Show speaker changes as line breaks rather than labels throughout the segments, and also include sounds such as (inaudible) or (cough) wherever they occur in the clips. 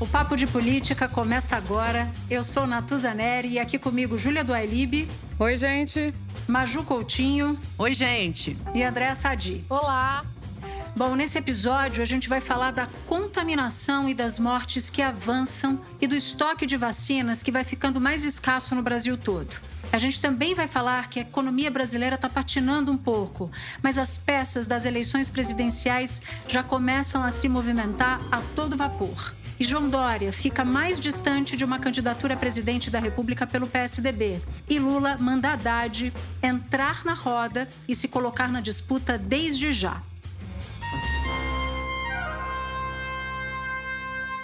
O Papo de Política começa agora. Eu sou Natuza Neri e aqui comigo Júlia Duailib.
Oi, gente.
Maju Coutinho.
Oi, gente.
E Andréa Sadi.
Olá.
Bom, nesse episódio a gente vai falar da contaminação e das mortes que avançam e do estoque de vacinas que vai ficando mais escasso no Brasil todo. A gente também vai falar que a economia brasileira está patinando um pouco, mas as peças das eleições presidenciais já começam a se movimentar a todo vapor. E João Dória fica mais distante de uma candidatura a presidente da República pelo PSDB. E Lula manda Haddad entrar na roda e se colocar na disputa desde já.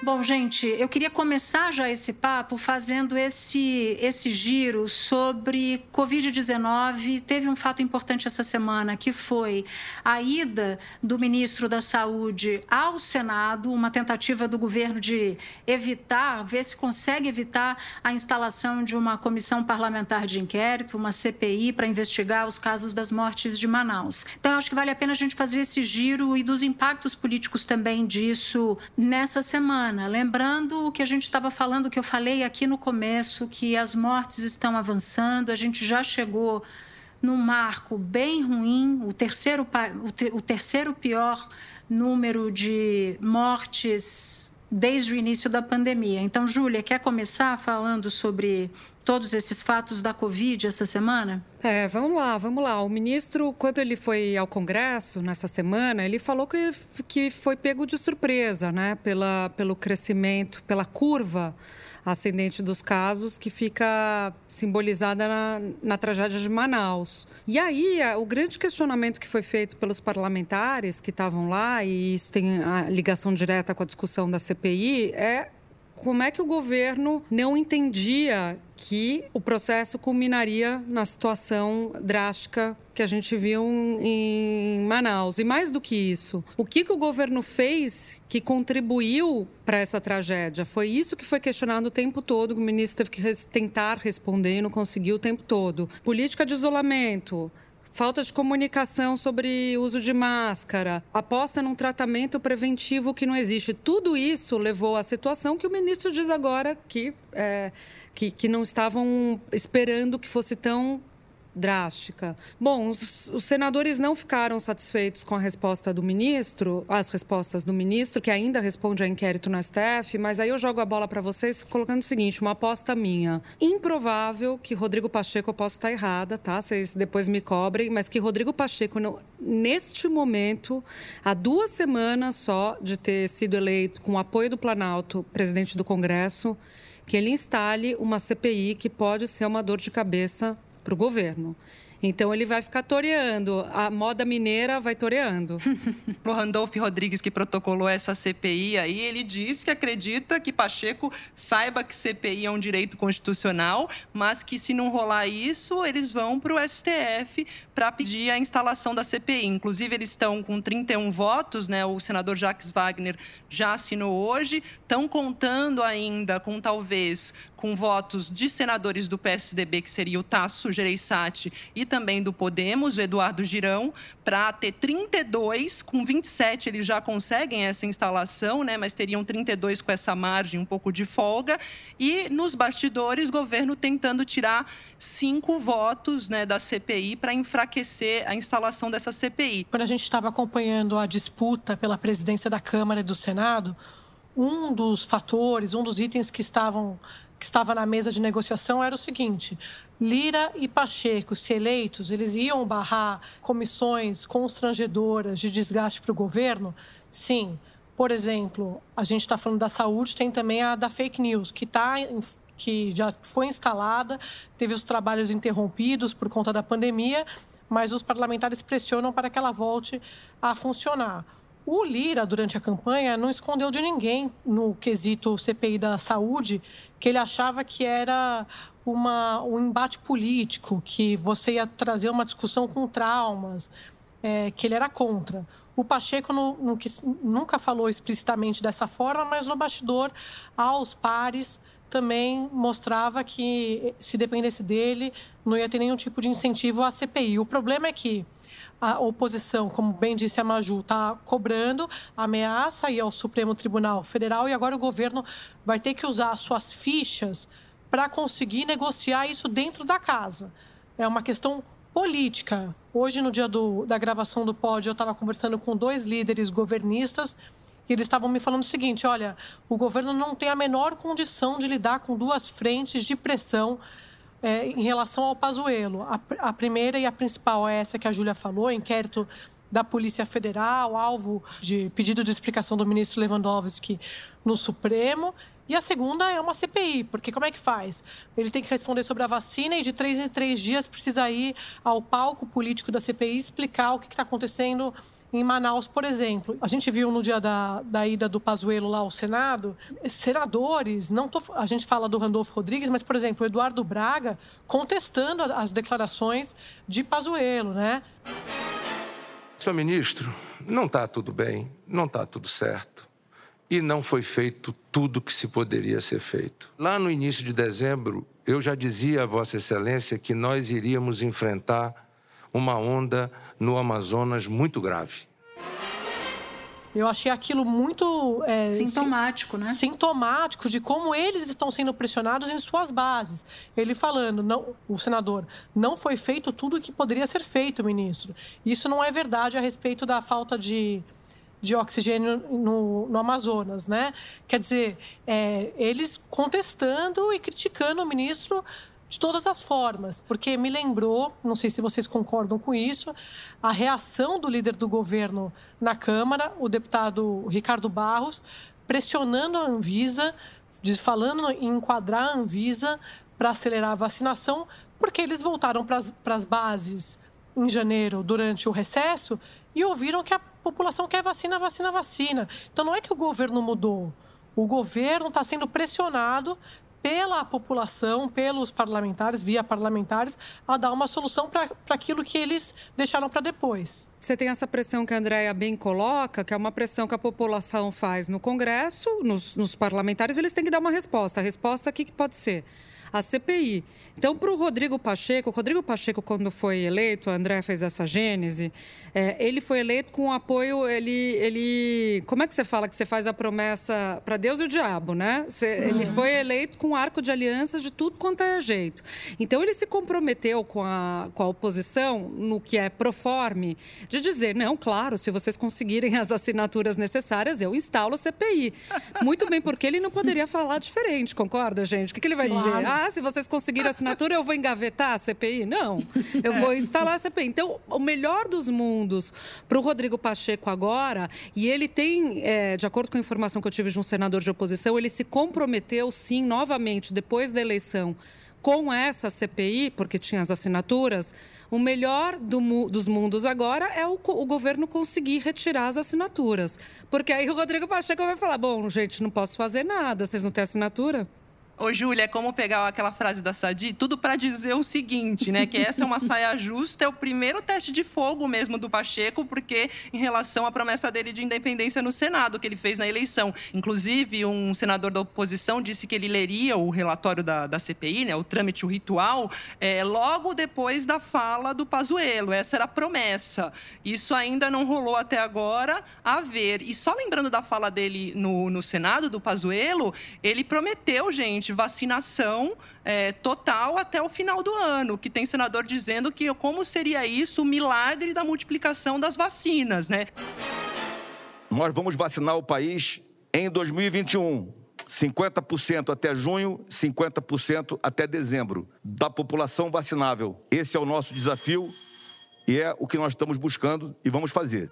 Bom, gente, eu queria começar já esse papo fazendo esse, esse giro sobre Covid-19. Teve um fato importante essa semana, que foi a ida do ministro da Saúde ao Senado, uma tentativa do governo de evitar, ver se consegue evitar a instalação de uma comissão parlamentar de inquérito, uma CPI, para investigar os casos das mortes de Manaus. Então, eu acho que vale a pena a gente fazer esse giro e dos impactos políticos também disso nessa semana. Lembrando o que a gente estava falando, que eu falei aqui no começo, que as mortes estão avançando, a gente já chegou num marco bem ruim, o terceiro, o terceiro pior número de mortes desde o início da pandemia. Então, Júlia, quer começar falando sobre todos esses fatos da Covid essa semana?
É, vamos lá, vamos lá. O ministro, quando ele foi ao Congresso nessa semana, ele falou que, que foi pego de surpresa, né, pela, pelo crescimento, pela curva ascendente dos casos, que fica simbolizada na, na tragédia de Manaus. E aí, o grande questionamento que foi feito pelos parlamentares que estavam lá, e isso tem ligação direta com a discussão da CPI, é como é que o governo não entendia que o processo culminaria na situação drástica que a gente viu em Manaus. E mais do que isso, o que, que o governo fez que contribuiu para essa tragédia? Foi isso que foi questionado o tempo todo, o ministro teve que tentar responder e não conseguiu o tempo todo. Política de isolamento, falta de comunicação sobre uso de máscara, aposta num tratamento preventivo que não existe. Tudo isso levou à situação que o ministro diz agora que, é, que, que não estavam esperando que fosse tão drástica. Bom, os, os, senadores não ficaram satisfeitos com a resposta do ministro, as respostas do ministro, que ainda responde a inquérito no STF, mas aí eu jogo a bola para vocês colocando o seguinte, uma aposta minha. Improvável que Rodrigo Pacheco, eu posso estar errada, tá? Vocês depois me cobrem, mas que Rodrigo Pacheco, neste momento, há duas semanas só de ter sido eleito com o apoio do Planalto, presidente do Congresso, que ele instale uma CPI que pode ser uma dor de cabeça para o governo. Então ele vai ficar toreando, a moda mineira vai toreando. (laughs)
o Randolph Rodrigues, que protocolou essa CPI aí, ele diz que acredita que Pacheco saiba que CPI é um direito constitucional, mas que se não rolar isso, eles vão para o STF para pedir a instalação da CPI. Inclusive, eles estão com 31 votos, né? O senador Jacques Wagner já assinou hoje, estão contando ainda com talvez com votos de senadores do PSDB, que seria o Tasso Gereissati, e também do Podemos, o Eduardo Girão, para ter 32, com 27 eles já conseguem essa instalação, né? mas teriam 32 com essa margem, um pouco de folga. E nos bastidores, governo tentando tirar cinco votos né, da CPI para enfraquecer a instalação dessa CPI.
Quando a gente estava acompanhando a disputa pela presidência da Câmara e do Senado, um dos fatores, um dos itens que estavam que estava na mesa de negociação era o seguinte: Lira e Pacheco, se eleitos, eles iam barrar comissões constrangedoras de desgaste para o governo? Sim. Por exemplo, a gente está falando da saúde, tem também a da fake news, que está que já foi instalada, teve os trabalhos interrompidos por conta da pandemia, mas os parlamentares pressionam para que ela volte a funcionar. O Lira, durante a campanha, não escondeu de ninguém no quesito CPI da saúde que ele achava que era uma, um embate político, que você ia trazer uma discussão com traumas, é, que ele era contra. O Pacheco não, não, nunca falou explicitamente dessa forma, mas no bastidor, aos pares, também mostrava que, se dependesse dele, não ia ter nenhum tipo de incentivo à CPI. O problema é que a oposição, como bem disse a Maju, está cobrando ameaça e ao Supremo Tribunal Federal e agora o governo vai ter que usar suas fichas para conseguir negociar isso dentro da casa. É uma questão política. Hoje, no dia do, da gravação do pódio, eu estava conversando com dois líderes governistas e eles estavam me falando o seguinte: olha, o governo não tem a menor condição de lidar com duas frentes de pressão é, em relação ao Pazuello. A, a, primeira e a principal é essa que a Júlia falou, inquérito da Polícia Federal, alvo de pedido de explicação do ministro Lewandowski no Supremo. E a segunda é uma CPI, porque como é que faz? Ele tem que responder sobre a vacina e de três em três dias precisa ir ao palco político da CPI explicar o que está acontecendo em Manaus, por exemplo. A gente viu no dia da, da ida do Pazuello lá ao Senado, senadores, não tô, a gente fala do Randolfo Rodrigues, mas, por exemplo, Eduardo Braga contestando as declarações de Pazuello, né?
Senhor ministro, não está tudo bem, não está tudo certo e não foi feito tudo que se poderia ser feito. Lá no início de dezembro, eu já dizia a Vossa Excelência que nós iríamos enfrentar uma onda no Amazonas muito grave.
Eu achei aquilo muito.
É, sintomático, né?
Sintomático de como eles estão sendo pressionados em suas bases. Ele falando, não, o senador, não foi feito tudo o que poderia ser feito, ministro. Isso não é verdade a respeito da falta de de oxigênio no, no Amazonas, né? Quer dizer, é, eles contestando e criticando o ministro de todas as formas, porque me lembrou, não sei se vocês concordam com isso, a reação do líder do governo na Câmara, o deputado Ricardo Barros, pressionando a Anvisa, falando em enquadrar a Anvisa para acelerar a vacinação, porque eles voltaram para as bases em janeiro, durante o recesso, e ouviram que a população quer vacina, vacina, vacina. Então não é que o governo mudou. O governo está sendo pressionado pela população, pelos parlamentares, via parlamentares, a dar uma solução para aquilo que eles deixaram para depois.
Você tem essa pressão que a Andrea bem coloca, que é uma pressão que a população faz no Congresso, nos, nos parlamentares, eles têm que dar uma resposta. A resposta aqui que pode ser a CPI. Então, para o Rodrigo Pacheco, o Rodrigo Pacheco, quando foi eleito, a André fez essa gênese, é, ele foi eleito com apoio, ele, ele... Como é que você fala que você faz a promessa para Deus e o diabo, né? Você, uhum. Ele foi eleito com arco de alianças de tudo quanto é jeito. Então, ele se comprometeu com a, com a oposição, no que é proforme, de dizer, não, claro, se vocês conseguirem as assinaturas necessárias, eu instalo a CPI. Muito bem, porque ele não poderia falar diferente, concorda, gente? O que, que ele vai claro. dizer? Ah, se vocês conseguirem a assinatura, eu vou engavetar a CPI? Não, eu vou instalar a CPI. Então, o melhor dos mundos para o Rodrigo Pacheco agora, e ele tem, é, de acordo com a informação que eu tive de um senador de oposição, ele se comprometeu, sim, novamente, depois da eleição, com essa CPI, porque tinha as assinaturas, o melhor do, dos mundos agora é o, o, governo conseguir retirar as assinaturas. Porque aí o Rodrigo Pacheco vai falar: bom, gente, não posso fazer nada, vocês não têm assinatura?
Ô, Júlia, é como pegar aquela frase da Sadi, tudo para dizer o seguinte, né? Que essa é uma saia justa, é o primeiro teste de fogo mesmo do Pacheco, porque em relação à promessa dele de independência no Senado, que ele fez na eleição. Inclusive, um senador da oposição disse que ele leria o relatório da, da CPI, né? O trâmite, o ritual, é, logo depois da fala do Pazuello. Essa era a promessa. Isso ainda não rolou até agora, a ver. E só lembrando da fala dele no, no Senado, do Pazuello, ele prometeu, gente, de vacinação é, total até o final do ano, que tem senador dizendo que como seria isso o milagre da multiplicação das vacinas, né?
Nós vamos vacinar o país em 2021. 50% até junho, 50% até dezembro da população vacinável. Esse é o nosso desafio e é o que nós estamos buscando e vamos fazer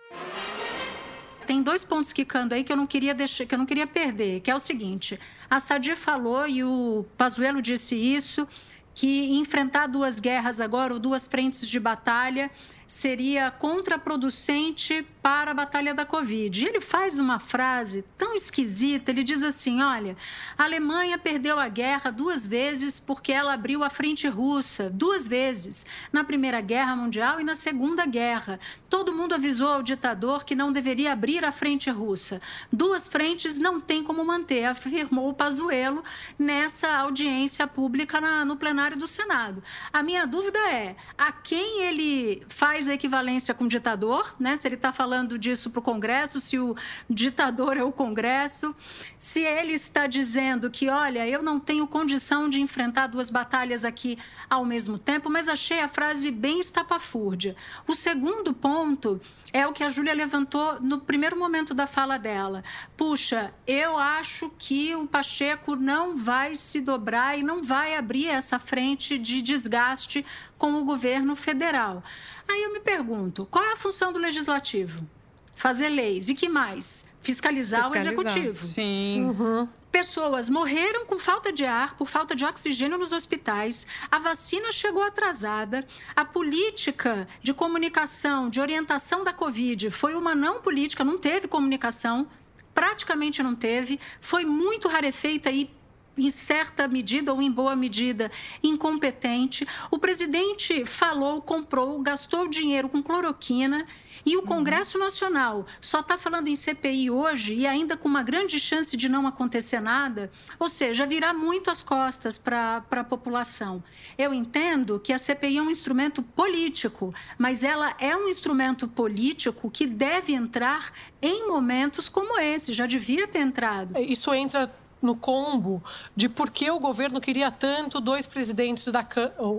tem dois pontos quicando aí que eu não queria deixar, que eu não queria perder, que é o seguinte: a Sadi falou e o Pazuello disse isso que enfrentar duas guerras agora ou duas frentes de batalha seria contraproducente para a batalha da Covid. E ele faz uma frase tão esquisita, ele diz assim, olha, a Alemanha perdeu a guerra duas vezes porque ela abriu a frente russa, duas vezes, na Primeira Guerra Mundial e na Segunda Guerra. Todo mundo avisou ao ditador que não deveria abrir a frente russa. Duas frentes não tem como manter, afirmou o Pazuello nessa audiência pública na, no plenário do Senado. A minha dúvida é, a quem ele faz a equivalência com o ditador, né? Se ele está falando disso para o Congresso, se o ditador é o Congresso, se ele está dizendo que, olha, eu não tenho condição de enfrentar duas batalhas aqui ao mesmo tempo, mas achei a frase bem estapafúrdia. O segundo ponto é o que a Júlia levantou no primeiro momento da fala dela. Puxa, eu acho que o Pacheco não vai se dobrar e não vai abrir essa frente de desgaste com o governo federal. Aí eu me pergunto, qual é a função do legislativo? Fazer leis. E que mais? Fiscalizar, Fiscalizar. o executivo.
Sim. Uhum.
Pessoas morreram com falta de ar, por falta de oxigênio nos hospitais, a vacina chegou atrasada, a política de comunicação, de orientação da Covid foi uma não política, não teve comunicação, praticamente não teve, foi muito rarefeita e em certa medida ou em boa medida, incompetente. O presidente falou, comprou, gastou dinheiro com cloroquina e o Congresso Nacional só está falando em CPI hoje e ainda com uma grande chance de não acontecer nada, ou seja, virar muito as costas para a população. Eu entendo que a CPI é um instrumento político, mas ela é um instrumento político que deve entrar em momentos como esse, já devia ter entrado.
Isso entra no combo de por que o governo queria tanto dois presidentes da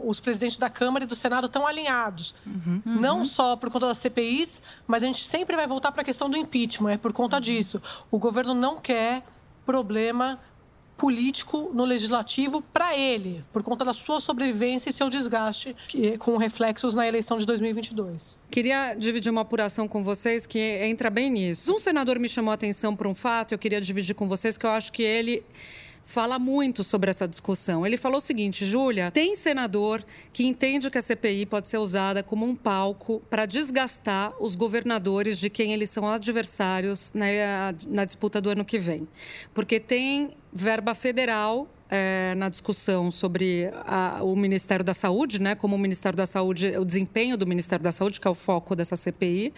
os presidentes da Câmara e do Senado tão alinhados. Uhum. Não só por conta das CPIs, mas a gente sempre vai voltar para a questão do impeachment, é por conta disso. O governo não quer problema político no legislativo para ele, por conta da sua sobrevivência e seu desgaste com reflexos na eleição de 2022.
Queria dividir uma apuração com vocês que entra bem nisso. Um senador me chamou a atenção para um fato, eu queria dividir com vocês que eu acho que ele fala muito sobre essa discussão. Ele falou o seguinte, Júlia, tem senador que entende que a CPI pode ser usada como um palco para desgastar os governadores de quem eles são adversários na, na disputa do ano que vem. Porque tem verba federal é, na discussão sobre a, o Ministério da Saúde, né? Como o Ministério da Saúde, o desempenho do Ministério da Saúde, que é o foco dessa CPI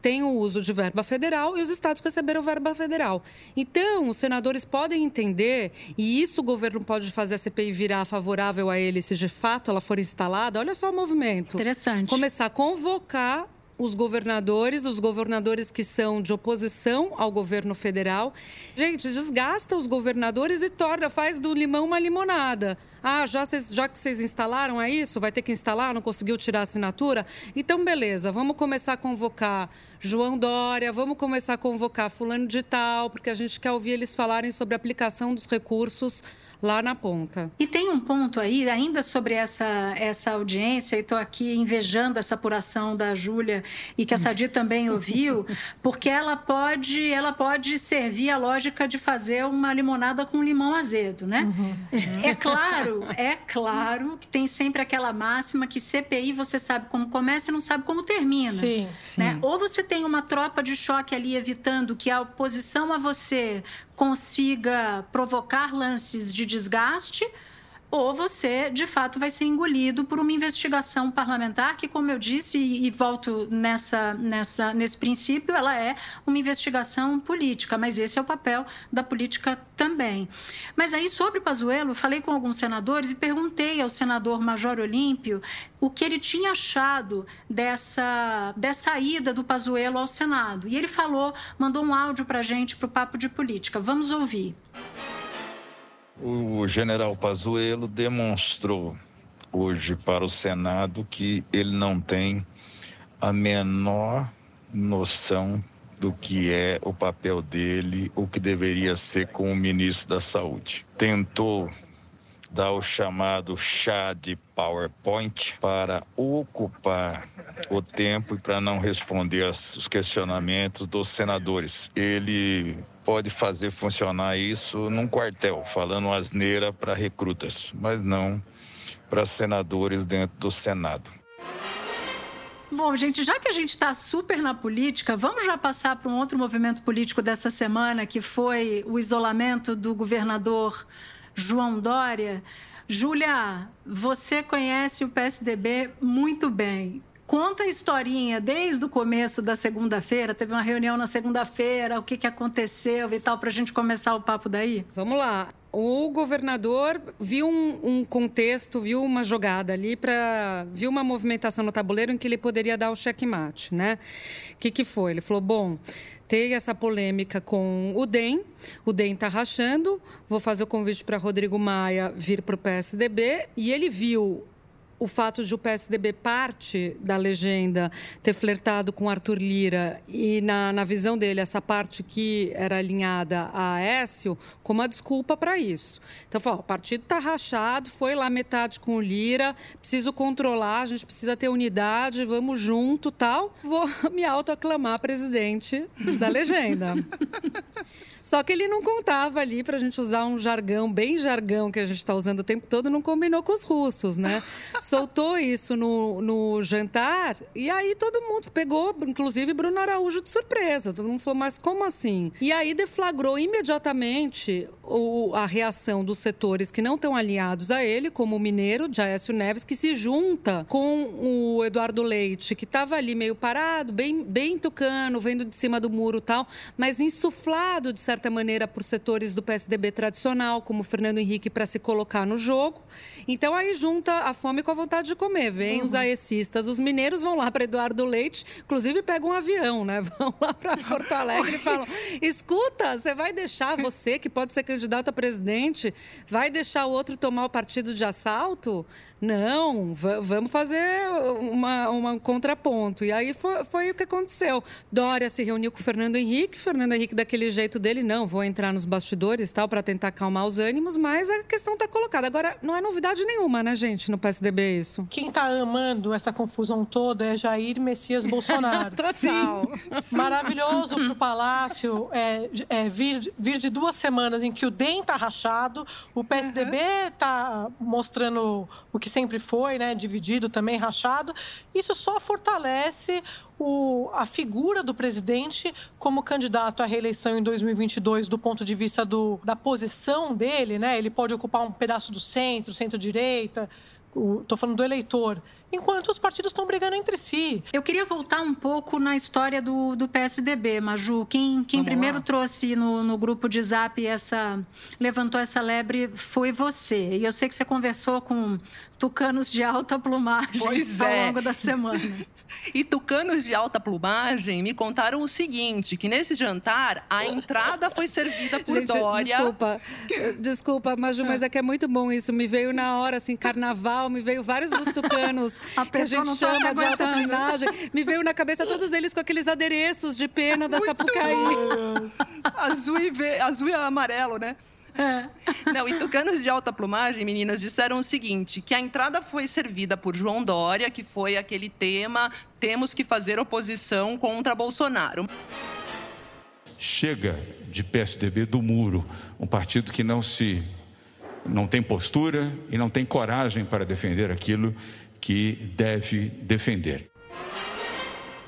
tem o uso de verba federal e os estados receberam verba federal. Então, os senadores podem entender, e isso o governo pode fazer a CPI virar favorável a ele se de fato ela for instalada. Olha só o movimento.
Interessante.
Começar a convocar os governadores, os governadores que são de oposição ao governo federal. Gente, desgasta os governadores e torna, faz do limão uma limonada. Ah, já, cês, já que vocês instalaram, é isso? Vai ter que instalar? Não conseguiu tirar a assinatura? Então, beleza, vamos começar a convocar João Dória, vamos começar a convocar Fulano de Tal, porque a gente quer ouvir eles falarem sobre a aplicação dos recursos lá na ponta.
E tem um ponto aí, ainda sobre essa, essa audiência, e estou aqui invejando essa apuração da Júlia e que a Sadi (laughs) também ouviu, porque ela pode, ela pode servir a lógica de fazer uma limonada com limão azedo, né? Uhum. É claro, é claro que tem sempre aquela máxima que CPI você sabe como começa e não sabe como termina.
Sim,
né? sim. Ou você tem uma tropa de choque ali evitando que a oposição a você consiga provocar lances de desgaste ou você, de fato, vai ser engolido por uma investigação parlamentar que, como eu disse, e, e, volto nessa, nessa, nesse princípio, ela é uma investigação política, mas esse é o papel da política também. Mas aí, sobre Pazuello, falei com alguns senadores e perguntei ao senador Major Olímpio o que ele tinha achado dessa, dessa ida do Pazuello ao Senado. E ele falou, mandou um áudio para a gente, para o Papo de Política. Vamos ouvir
o general Pazuello demonstrou hoje para o Senado que ele não tem a menor noção do que é o papel dele, o que deveria ser com o ministro da Saúde. Tentou dar o chamado chá de PowerPoint para ocupar o tempo e para não responder os questionamentos dos senadores. Ele pode fazer funcionar isso num quartel, falando asneira para recrutas, mas não para senadores dentro do Senado.
Bom, gente, já que a gente está super na política, vamos já passar para um outro movimento político dessa semana, que foi o isolamento do governador João Dória. Júlia, você conhece o PSDB muito bem. Conta a historinha desde o começo da segunda-feira. Teve uma reunião na segunda-feira, o que, que aconteceu e tal, para a gente começar o papo daí?
Vamos lá o governador viu um, um, contexto, viu uma jogada ali para viu uma movimentação no tabuleiro em que ele poderia dar o checkmate, né? O que, que foi? Ele falou: bom, tem essa polêmica com o DEM, o DEM está rachando, vou fazer o convite para Rodrigo Maia vir para o PSDB e ele viu o fato de o PSDB parte da legenda ter flertado com Arthur Lira e, na, na visão dele, essa parte que era alinhada a Aécio, como uma desculpa para isso. Então, falou, o partido está rachado, foi lá metade com o Lira, preciso controlar, a gente precisa ter unidade, vamos junto, tal. Vou (laughs) me autoaclamar presidente da legenda. (laughs) Só que ele não contava ali para a gente usar um jargão, bem jargão que a gente está usando o tempo todo, não combinou com os russos, né? (laughs) Soltou isso no, no jantar e aí todo mundo pegou, inclusive Bruno Araújo de surpresa. Todo mundo falou, mas como assim? E aí deflagrou imediatamente o, a reação dos setores que não estão alinhados a ele, como o Mineiro, de Aécio Neves, que se junta com o Eduardo Leite, que estava ali meio parado, bem, bem tucano, vendo de cima do muro tal, mas insuflado de certa maneira, por setores do PSDB tradicional, como Fernando Henrique, para se colocar no jogo. Então, aí junta a fome com a vontade de comer. Vem uhum. os aecistas, os mineiros vão lá para Eduardo Leite, inclusive pegam um avião, né? (laughs) Vão lá para Porto Alegre e falam: escuta, você vai deixar você, que pode ser candidato a presidente, vai deixar o outro tomar o partido de assalto? Não, vamos fazer uma, uma, um contraponto. E aí foi, foi, o que aconteceu. Dória se reuniu com o Fernando Henrique, Fernando Henrique, daquele jeito dele, não, vou entrar nos bastidores tal, para tentar acalmar os ânimos, mas a questão está colocada. Agora, não é novidade nenhuma, né, gente, no PSDB isso.
Quem está amando essa confusão toda é Jair Messias Bolsonaro. (laughs)
Total.
Maravilhoso para o Palácio é, é, vir, vir de duas semanas em que o DEM está rachado, o PSDB está uhum. mostrando o que sempre foi, né, dividido também, rachado. Isso só fortalece o, a figura do presidente como candidato à reeleição em 2022 do ponto de vista do, da posição dele, né? Ele pode ocupar um pedaço do centro, centro-direita. Estou falando do eleitor enquanto os partidos estão brigando entre si.
Eu queria voltar um pouco na história do, do PSDB, Maju. Quem, quem primeiro lá. trouxe no, no grupo de zap essa. levantou essa lebre foi você. E eu sei que você conversou com tucanos de alta plumagem pois ao é. longo da semana. (laughs)
E tucanos de alta plumagem me contaram o seguinte: que nesse jantar a entrada foi servida por
Gente,
Dória.
Desculpa, desculpa, Maju, mas é que é muito bom isso. Me veio na hora, assim, carnaval, me veio vários dos tucanos a que a gente tá chama de alta plumagem. Me veio na cabeça todos eles com aqueles adereços de pena da Sapucaí. (laughs)
azul, e azul e amarelo, né? É. Não, e tucanos de alta plumagem, meninas, disseram o seguinte: que a entrada foi servida por João Dória, que foi aquele tema: temos que fazer oposição contra Bolsonaro.
Chega de PSDB do muro, um partido que não se não tem postura e não tem coragem para defender aquilo que deve defender.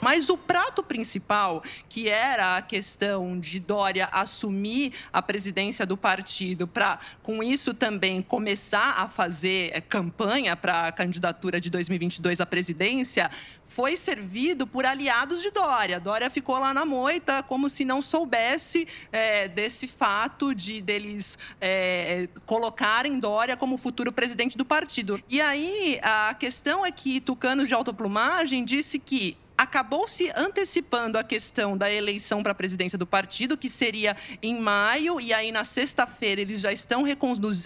Mas o prato principal, que era a questão de Dória assumir a presidência do partido, para com isso também começar a fazer eh, campanha para a candidatura de 2022 à presidência, foi servido por aliados de Dória. Dória ficou lá na moita como se não soubesse é, desse fato de deles é, colocarem Dória como futuro presidente do partido. E aí a questão é que Tucano de autoplumagem disse que acabou se antecipando a questão da eleição para a presidência do partido, que seria em maio, e aí na sexta-feira eles já estão,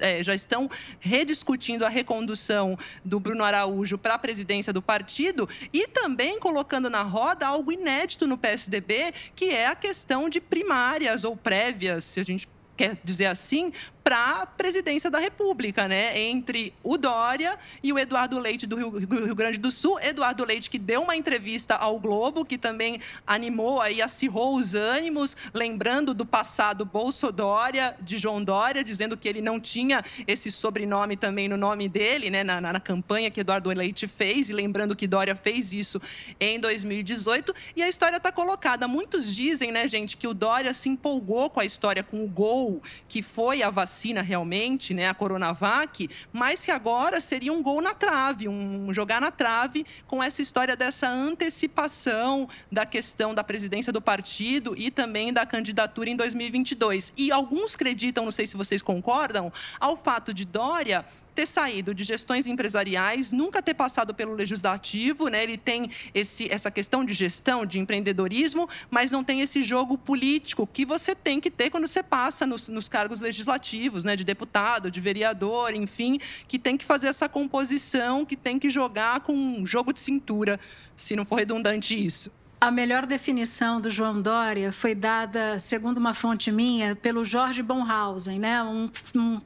é, já estão rediscutindo a recondução do Bruno Araújo para a presidência do partido e também colocando na roda algo inédito no PSDB, que é a questão de primárias ou prévias, se a gente quer dizer assim, para a presidência da República, né? Entre o Dória e o Eduardo Leite do Rio, Rio, Grande do Sul. Eduardo Leite que deu uma entrevista ao Globo, que também animou aí, acirrou os ânimos, lembrando do passado Bolsodória, de João Dória, dizendo que ele não tinha esse sobrenome também no nome dele, né? Na, na, na campanha que Eduardo Leite fez, e lembrando que Dória fez isso em 2018. E a história está colocada. Muitos dizem, né, gente, que o Dória se empolgou com a história, com o gol, que foi a vacina realmente, né, a Coronavac, mas que agora seria um gol na trave, um jogar na trave com essa história dessa antecipação da questão da presidência do partido e também da candidatura em 2022. E alguns acreditam, não sei se vocês concordam, ao fato de Dória ter saído de gestões empresariais, nunca ter passado pelo legislativo, né? Ele tem esse, essa questão de gestão, de empreendedorismo, mas não tem esse jogo político que você tem que ter quando você passa nos, nos cargos legislativos, né? De deputado, de vereador, enfim, que tem que fazer essa composição, que tem que jogar com um jogo de cintura, se não for redundante isso.
A melhor definição do João Dória foi dada, segundo uma fonte minha, pelo Jorge Bonhausen, né? um, um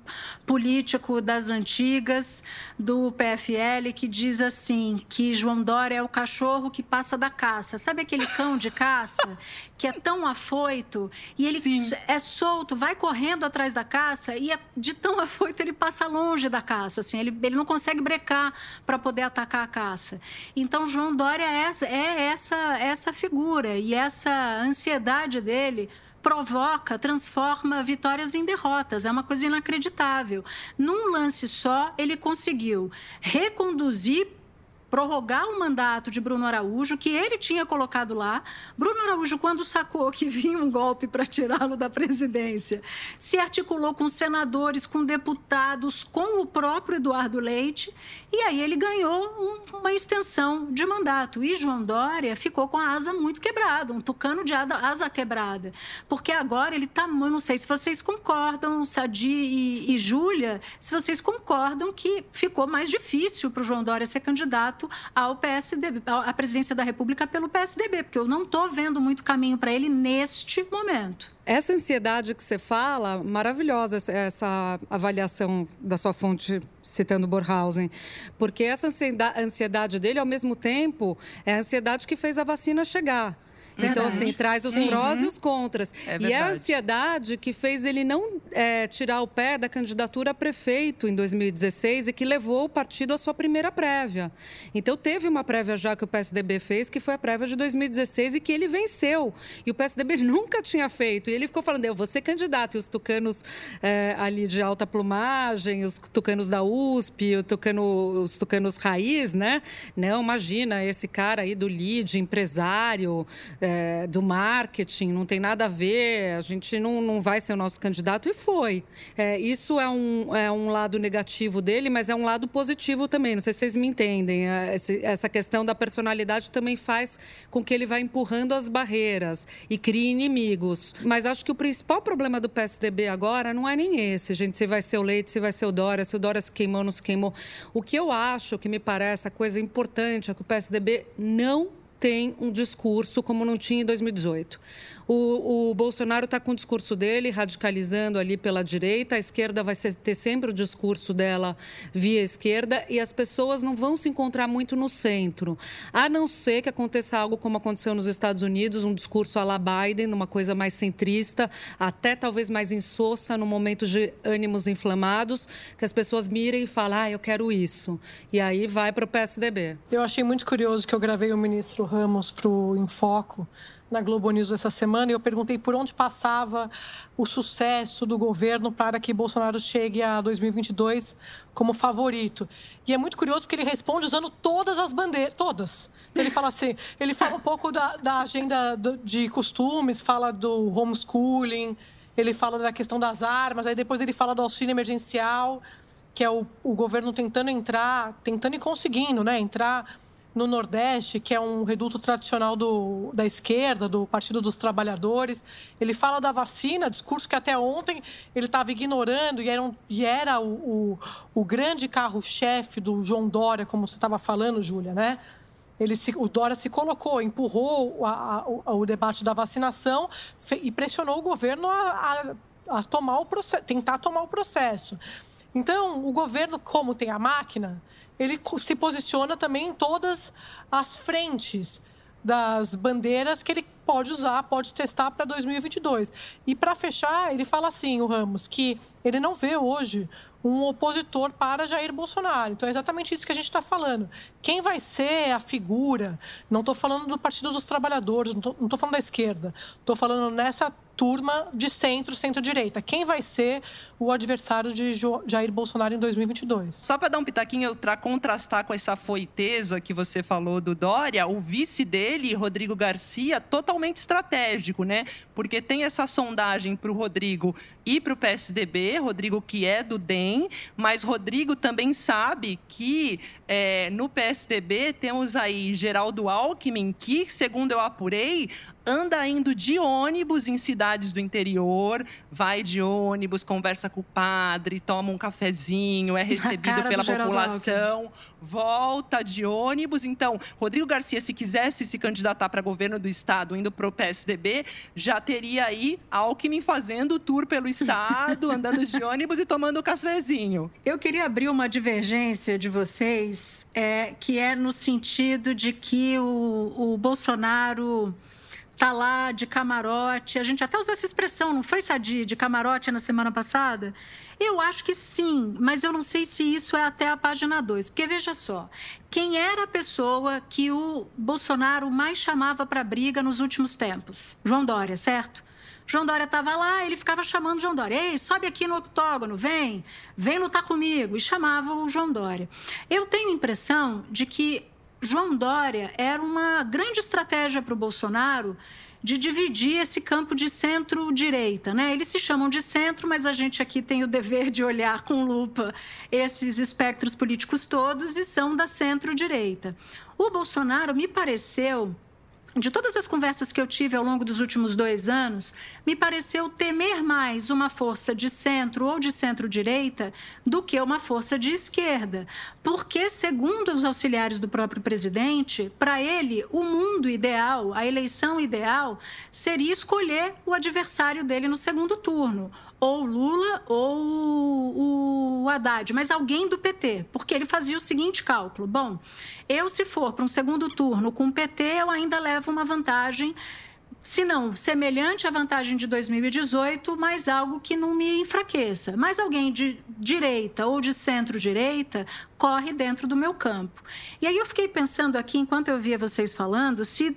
político das antigas do PFL que diz assim que João Dória é o cachorro que passa da caça. Sabe aquele cão de caça que é tão afoito e ele Sim. é solto, vai correndo atrás da caça e é, de tão afoito ele passa longe da caça, assim, ele, ele não consegue brecar para poder atacar a caça. Então João Dória é essa, é essa, essa figura e essa ansiedade dele provoca, transforma vitórias em derrotas. É uma coisa inacreditável. Num lance só, ele conseguiu reconduzir prorrogar o mandato de Bruno Araújo, que ele tinha colocado lá. Bruno Araújo, quando sacou que vinha um golpe para tirá-lo da presidência, se articulou com senadores, com deputados, com o próprio Eduardo Leite, e aí ele ganhou um, uma extensão de mandato. E João Dória ficou com a asa muito quebrada, um tucano de asa quebrada. Porque agora ele está, não sei se vocês concordam, Sadi e, e Júlia, se vocês concordam que ficou mais difícil para o João Dória ser candidato candidato ao PSDB, à presidência da República pelo PSDB, porque eu não estou vendo muito caminho para ele neste momento.
Essa ansiedade que você fala, maravilhosa essa avaliação da sua fonte citando Borhausen, porque essa ansiedade dele, ao mesmo tempo, é a ansiedade que fez a vacina chegar. Então, assim, traz os Sim. prós e os contras. É e é a ansiedade que fez ele não é, tirar o pé da candidatura a prefeito em 2016 e que levou o partido à sua primeira prévia. Então, teve uma prévia já que o PSDB fez, que foi a prévia de 2016 e que ele venceu. E o PSDB (laughs) nunca tinha feito. E ele ficou falando, eu vou ser candidato. E os tucanos é, ali de alta plumagem, os tucanos da USP, o tucano, os tucanos raiz, né? Não, imagina, esse cara aí do LID, empresário, é, do marketing, não tem nada a ver, a gente não, não vai ser o nosso candidato, e foi. É, isso é um, é um lado negativo dele, mas é um lado positivo também, não sei se vocês me entendem. É, essa questão da personalidade também faz com que ele vá empurrando as barreiras e crie inimigos. Mas acho que o principal problema do PSDB agora não é nem esse, gente, se vai ser o Leite, se vai ser o Dória, se o Dória se queimou, não se queimou. O que eu acho, que me parece a coisa importante, é que o PSDB não tem um discurso como não tinha em 2018. O, o Bolsonaro está com o discurso dele, radicalizando ali pela direita, a esquerda vai ser, ter sempre o discurso dela via esquerda e as pessoas não vão se encontrar muito no centro. A não ser que aconteça algo como aconteceu nos Estados Unidos, um discurso à la Biden, uma coisa mais centrista, até talvez mais insossa, no momento de ânimos inflamados, que as pessoas mirem e falem, ah, eu quero isso. E aí vai para o PSDB.
Eu achei muito curioso que eu gravei o ministro Ramos para o Infoco na Globo News essa semana e eu perguntei por onde passava o sucesso do governo para que Bolsonaro chegue a 2022 como favorito. E é muito curioso porque ele responde usando todas as bandeiras, todas. Ele fala assim, ele fala um pouco da, da agenda de costumes, fala do homeschooling, ele fala da questão das armas, aí depois ele fala do auxílio emergencial, que é o, o governo tentando entrar, tentando e conseguindo, né, entrar no Nordeste, que é um reduto tradicional do, da esquerda, do Partido dos Trabalhadores. Ele fala da vacina, discurso que até ontem ele estava ignorando e era, um, e era o, o, o grande carro-chefe do João Dória, como você estava falando, Júlia, né? Ele se, o Dória se colocou, empurrou a, a, o, debate da vacinação e pressionou o governo a a tomar o processo, tentar tomar o processo. Então, o governo, como tem a máquina, ele se posiciona também em todas as frentes das bandeiras que ele pode usar, pode testar para 2022. E para fechar, ele fala assim, o Ramos, que ele não vê hoje um opositor para Jair Bolsonaro. Então é exatamente isso que a gente está falando. Quem vai ser a figura? Não estou falando do Partido dos Trabalhadores, não estou falando da esquerda. Estou falando nessa turma de centro, centro-direita. Quem vai ser o adversário de Jair Bolsonaro em 2022?
Só para dar um pitaquinho, para contrastar com essa foiteza que você falou do Dória, o vice dele, Rodrigo Garcia, totalmente estratégico, né? Porque tem essa sondagem para o Rodrigo e para o PSDB, Rodrigo que é do DEM, mas Rodrigo também sabe que é, no PSDB temos aí Geraldo Alckmin, que, segundo eu apurei, anda indo de ônibus em cidades do interior, vai de ônibus, conversa com o padre, toma um cafezinho, é recebido pela população, volta de ônibus. Então, Rodrigo Garcia, se quisesse se candidatar para governo do estado, indo para o PSDB, já teria aí Alckmin fazendo tour pelo estado, (laughs) andando de ônibus e tomando um cafezinho.
Eu queria abrir uma divergência de vocês, é, que é no sentido de que o, o Bolsonaro tá lá de camarote. A gente até usou essa expressão, não foi, Sadi, de camarote na semana passada? Eu acho que sim, mas eu não sei se isso é até a página 2. Porque veja só, quem era a pessoa que o Bolsonaro mais chamava para briga nos últimos tempos? João Dória, certo? João Dória estava lá, ele ficava chamando João Dória. Ei, sobe aqui no octógono, vem, vem lutar comigo. E chamava o João Dória. Eu tenho a impressão de que João Dória era uma grande estratégia para o Bolsonaro de dividir esse campo de centro-direita. Né? Eles se chamam de centro, mas a gente aqui tem o dever de olhar com lupa esses espectros políticos todos e são da centro-direita. O Bolsonaro me pareceu de todas as conversas que eu tive ao longo dos últimos dois anos, me pareceu temer mais uma força de centro ou de centro-direita do que uma força de esquerda. Porque, segundo os auxiliares do próprio presidente, para ele, o mundo ideal, a eleição ideal, seria escolher o adversário dele no segundo turno ou Lula ou o Haddad, mas alguém do PT, porque ele fazia o seguinte cálculo: bom, eu, se for para um segundo turno com o PT, eu ainda levo uma vantagem. Se não semelhante à vantagem de 2018, mas algo que não me enfraqueça. Mas alguém de direita ou de centro-direita corre dentro do meu campo. E aí eu fiquei pensando aqui, enquanto eu via vocês falando, se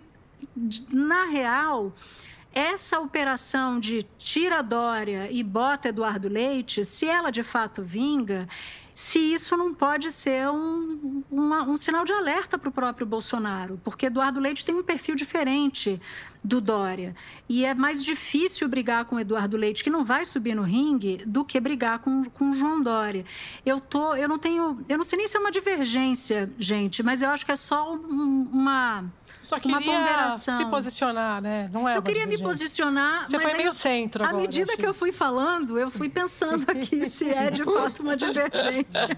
na real essa operação de tira Dória e bota Eduardo Leite, se ela de fato vinga, se isso não pode ser um, uma, um sinal de alerta para o próprio Bolsonaro, porque Eduardo Leite tem um perfil diferente do Dória. E é mais difícil brigar com Eduardo Leite, que não vai subir no ringue, do que brigar com, com João Dória. Eu, tô, eu não tenho. Eu não sei nem se é uma divergência, gente, mas eu acho que é só um, uma
só queria
uma ponderação.
se posicionar, né? Não é
Eu queria me posicionar.
Você foi meio eu, centro agora.
À medida que eu fui falando, eu fui pensando aqui (laughs) se é de fato uma divergência.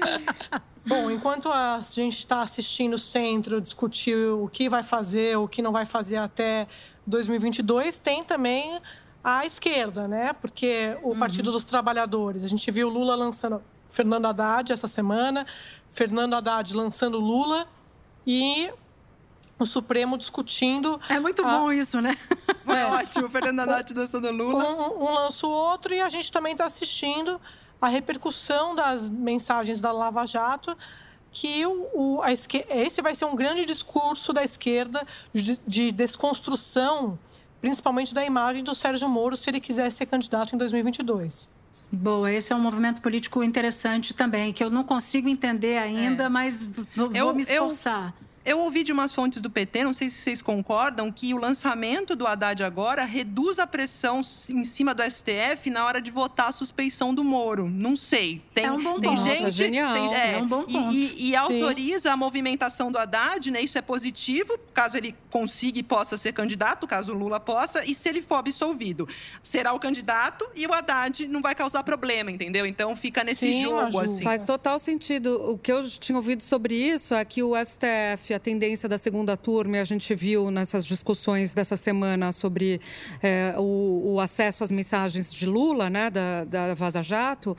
(laughs)
Bom, enquanto a gente está assistindo o centro discutir o que vai fazer, o que não vai fazer até 2022, tem também a esquerda, né? Porque o uhum. Partido dos Trabalhadores, a gente viu Lula lançando Fernando Haddad essa semana, Fernando Haddad lançando Lula e o Supremo discutindo.
É muito a... bom isso, né? (laughs)
Foi é. ótimo, Fernanda Nath dançando Lula.
Um, um lança o outro e a gente também está assistindo a repercussão das mensagens da Lava Jato que o, o a esquer... esse vai ser um grande discurso da esquerda de, de, desconstrução, principalmente da imagem do Sérgio Moro, se ele quiser ser candidato em 2022.
Boa, esse é um movimento político interessante também, que eu não consigo entender ainda, é. mas vou, eu, me esforçar.
Eu eu ouvi de umas fontes do PT, não sei se vocês concordam, que o lançamento do Haddad agora reduz a pressão em cima do STF na hora de votar a suspeição do Moro. Não sei.
Tem, é um bom
tem
ponto.
gente. Nossa,
genial.
Tem,
é, é, um bom ponto.
E, e, e autoriza a movimentação do Haddad, né? Isso é positivo, caso ele consiga e possa ser candidato, caso o Lula possa, e se ele for absolvido. Será o candidato e o Haddad não vai causar problema, entendeu? Então fica nesse
Sim,
jogo. Assim.
Faz total sentido. O que eu tinha ouvido sobre isso é que o STF A tendência da segunda turma, a gente viu nessas discussões dessa semana sobre é, o, o, acesso às mensagens de Lula, né, da, da Vaza Jato,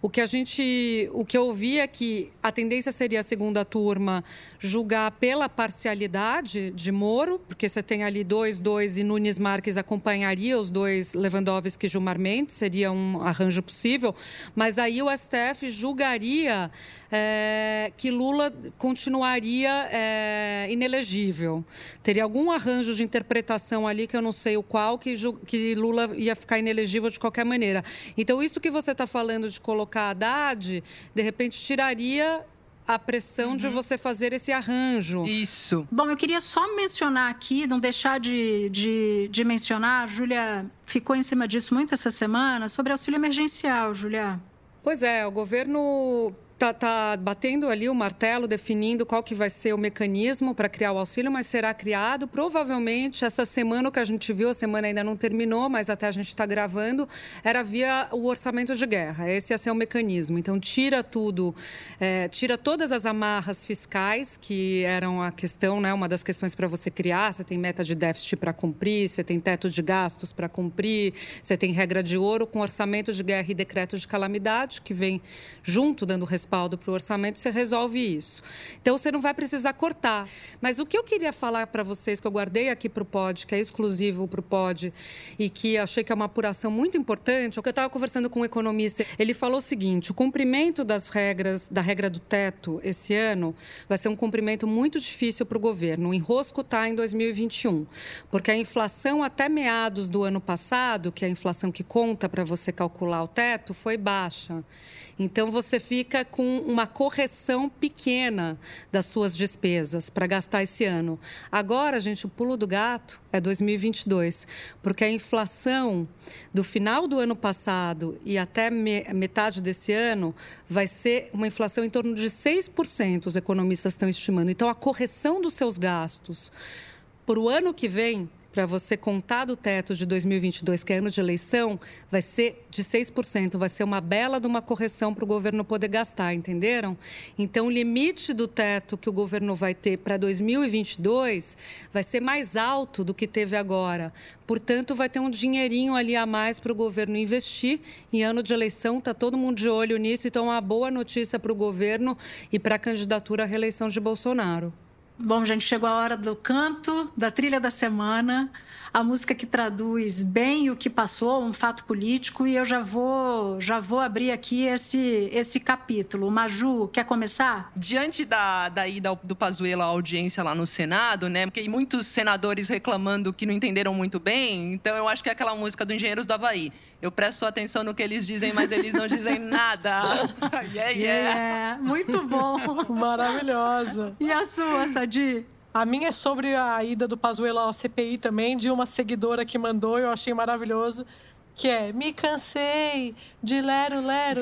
o que a gente, o que eu ouvi é que a tendência seria a segunda turma julgar pela parcialidade de Moro, porque você tem ali dois, dois e Nunes Marques acompanharia os dois Lewandowski e Gilmar Mendes, seria um arranjo possível, mas aí o STF julgaria é, que Lula continuaria é, inelegível. Teria algum arranjo de interpretação ali, que eu não sei o qual, que, que Lula ia ficar inelegível de qualquer maneira. Então, isso que você está falando de colocar Haddad, de repente tiraria a pressão uhum. de você fazer esse arranjo.
Isso.
Bom, eu queria só mencionar aqui, não deixar de, de, de mencionar, a Júlia ficou em cima disso muito essa semana, sobre auxílio emergencial, Júlia.
Pois é, o governo Está tá batendo ali o martelo, definindo qual que vai ser o mecanismo para criar o auxílio, mas será criado provavelmente essa semana o que a gente viu, a semana ainda não terminou, mas até a gente está gravando, era via o orçamento de guerra. Esse ia ser o mecanismo. Então tira tudo, é, tira todas as amarras fiscais que eram a questão, né, uma das questões para você criar. Você tem meta de déficit para cumprir, você tem teto de gastos para cumprir, você tem regra de ouro com orçamento de guerra e decreto de calamidade que vem junto dando responsabilidade respaldo para o orçamento, você resolve isso. Então, você não vai precisar cortar. Mas o que eu queria falar para vocês, que eu guardei aqui para o POD, que é exclusivo para o POD, e que achei que é uma apuração muito importante, é que eu estava conversando com um economista, ele falou o seguinte, o cumprimento das regras, da regra do teto esse ano, vai ser um cumprimento muito difícil para o governo. O enrosco está em 2021, porque a inflação até meados do ano passado, que é a inflação que conta para você calcular o teto, foi baixa. Então, você fica com uma correção pequena das suas despesas para gastar esse ano. Agora, gente, o pulo do gato é 2022, porque a inflação do final do ano passado e até metade desse ano vai ser uma inflação em torno de 6%, os economistas estão estimando. Então, a correção dos seus gastos para o ano que vem para você contar do teto de 2022, que é ano de eleição, vai ser de 6%. Vai ser uma bela de uma correção para o governo poder gastar, entenderam? Então, o limite do teto que o governo vai ter para 2022 vai ser mais alto do que teve agora. Portanto, vai ter um dinheirinho ali a mais para o governo investir. Em ano de eleição, está todo mundo de olho nisso. Então, é uma boa notícia para o governo e para a candidatura à reeleição de Bolsonaro.
Bom, gente, chegou a hora do canto, da trilha da semana, a música que traduz bem o que passou, um fato político, e eu já vou, já vou abrir aqui esse, esse capítulo. Maju, quer começar?
Diante da, da ida do Pazuello à audiência lá no Senado, né, porque muitos senadores reclamando que não entenderam muito bem, então eu acho que é aquela música do Engenheiros do Havaí eu presto atenção no que eles dizem, mas eles não dizem (laughs) nada. (laughs) yeah, yeah.
yeah, muito bom. (laughs)
Maravilhosa.
E a sua, Sadi?
A minha é sobre a ida do Pazuello ao CPI também, de uma seguidora que mandou, eu achei maravilhoso que é Me cansei de lero, lero.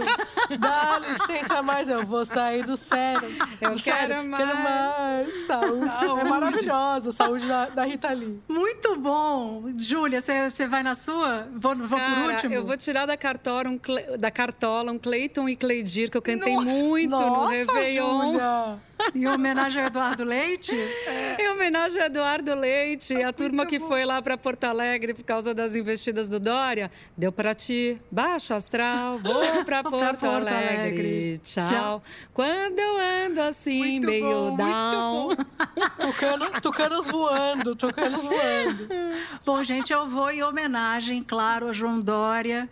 Dá licença mais, eu vou sair do sério.
Eu sério, quero mais.
Quero mais. Saúde. Saúde. É maravilhosa, saúde da, da Rita Lee.
Muito bom. Júlia, você vai na sua? Vou, vou
Cara,
por último?
Eu vou tirar da cartola um, da cartola um Cleiton e Cleidir, que eu cantei
nossa,
muito
nossa,
no Réveillon.
Júlia. (laughs)
Em homenagem ao Eduardo Leite?
É. Em homenagem ao Eduardo Leite, a turma que foi lá para Porto Alegre por causa das investidas do Dória. Deu para ti, baixo astral, vou (laughs) para Porto, Porto, Alegre. Alegre. Tchau. Tchau. Quando eu ando assim,
muito
meio
bom, (laughs)
down.
Tucano, tucanos voando, tucanos voando.
Bom, gente, eu vou em homenagem, claro, a João Dória.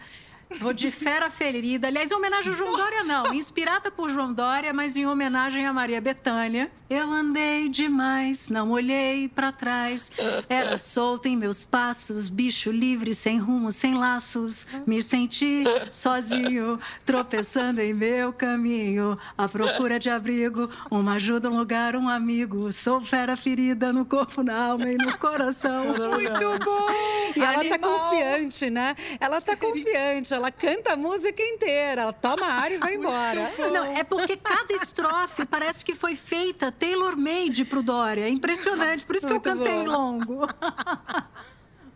Vou de Fera Ferida. Aliás, em homenagem ao João Dória, não. Inspirada por João Dória, mas em homenagem a Maria Bethânia. Eu andei demais, não olhei para trás. Era solto em meus passos, bicho livre, sem rumo, sem laços. Me senti sozinho, tropeçando em meu caminho. À procura de abrigo, uma ajuda, um lugar, um amigo. Sou fera ferida no corpo, na alma e no coração.
Muito bom! E ela tá confiante, né? Ela tá confiante ela canta a música inteira, ela toma ar e vai (laughs) embora.
Não, é porque cada estrofe parece que foi feita tailor-made pro Dória. É impressionante, por isso que Muito eu cantei bom. longo. (laughs)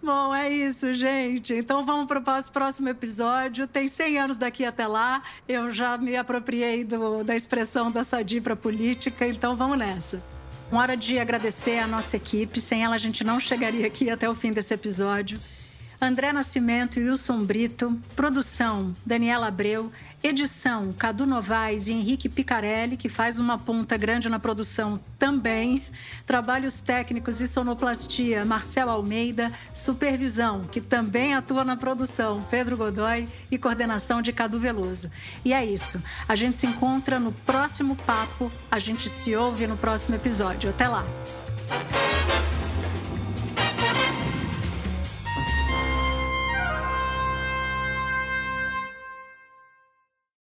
Bom, é isso, gente. Então vamos para o próximo episódio. Tem 100 anos daqui até lá. Eu já me apropriei do, da expressão da Sadi para política, então vamos nessa. Hora de agradecer a nossa equipe. Sem ela, a gente não chegaria aqui até o fim desse episódio. André Nascimento e Wilson Brito. Produção: Daniela Abreu. Edição: Cadu Novaes e Henrique Picarelli, que faz uma ponta grande na produção também. Trabalhos técnicos e sonoplastia: Marcel Almeida. Supervisão, que também atua na produção: Pedro Godoy. E coordenação de Cadu Veloso. E é isso. A gente se encontra no próximo papo. A gente se ouve no próximo episódio. Até lá.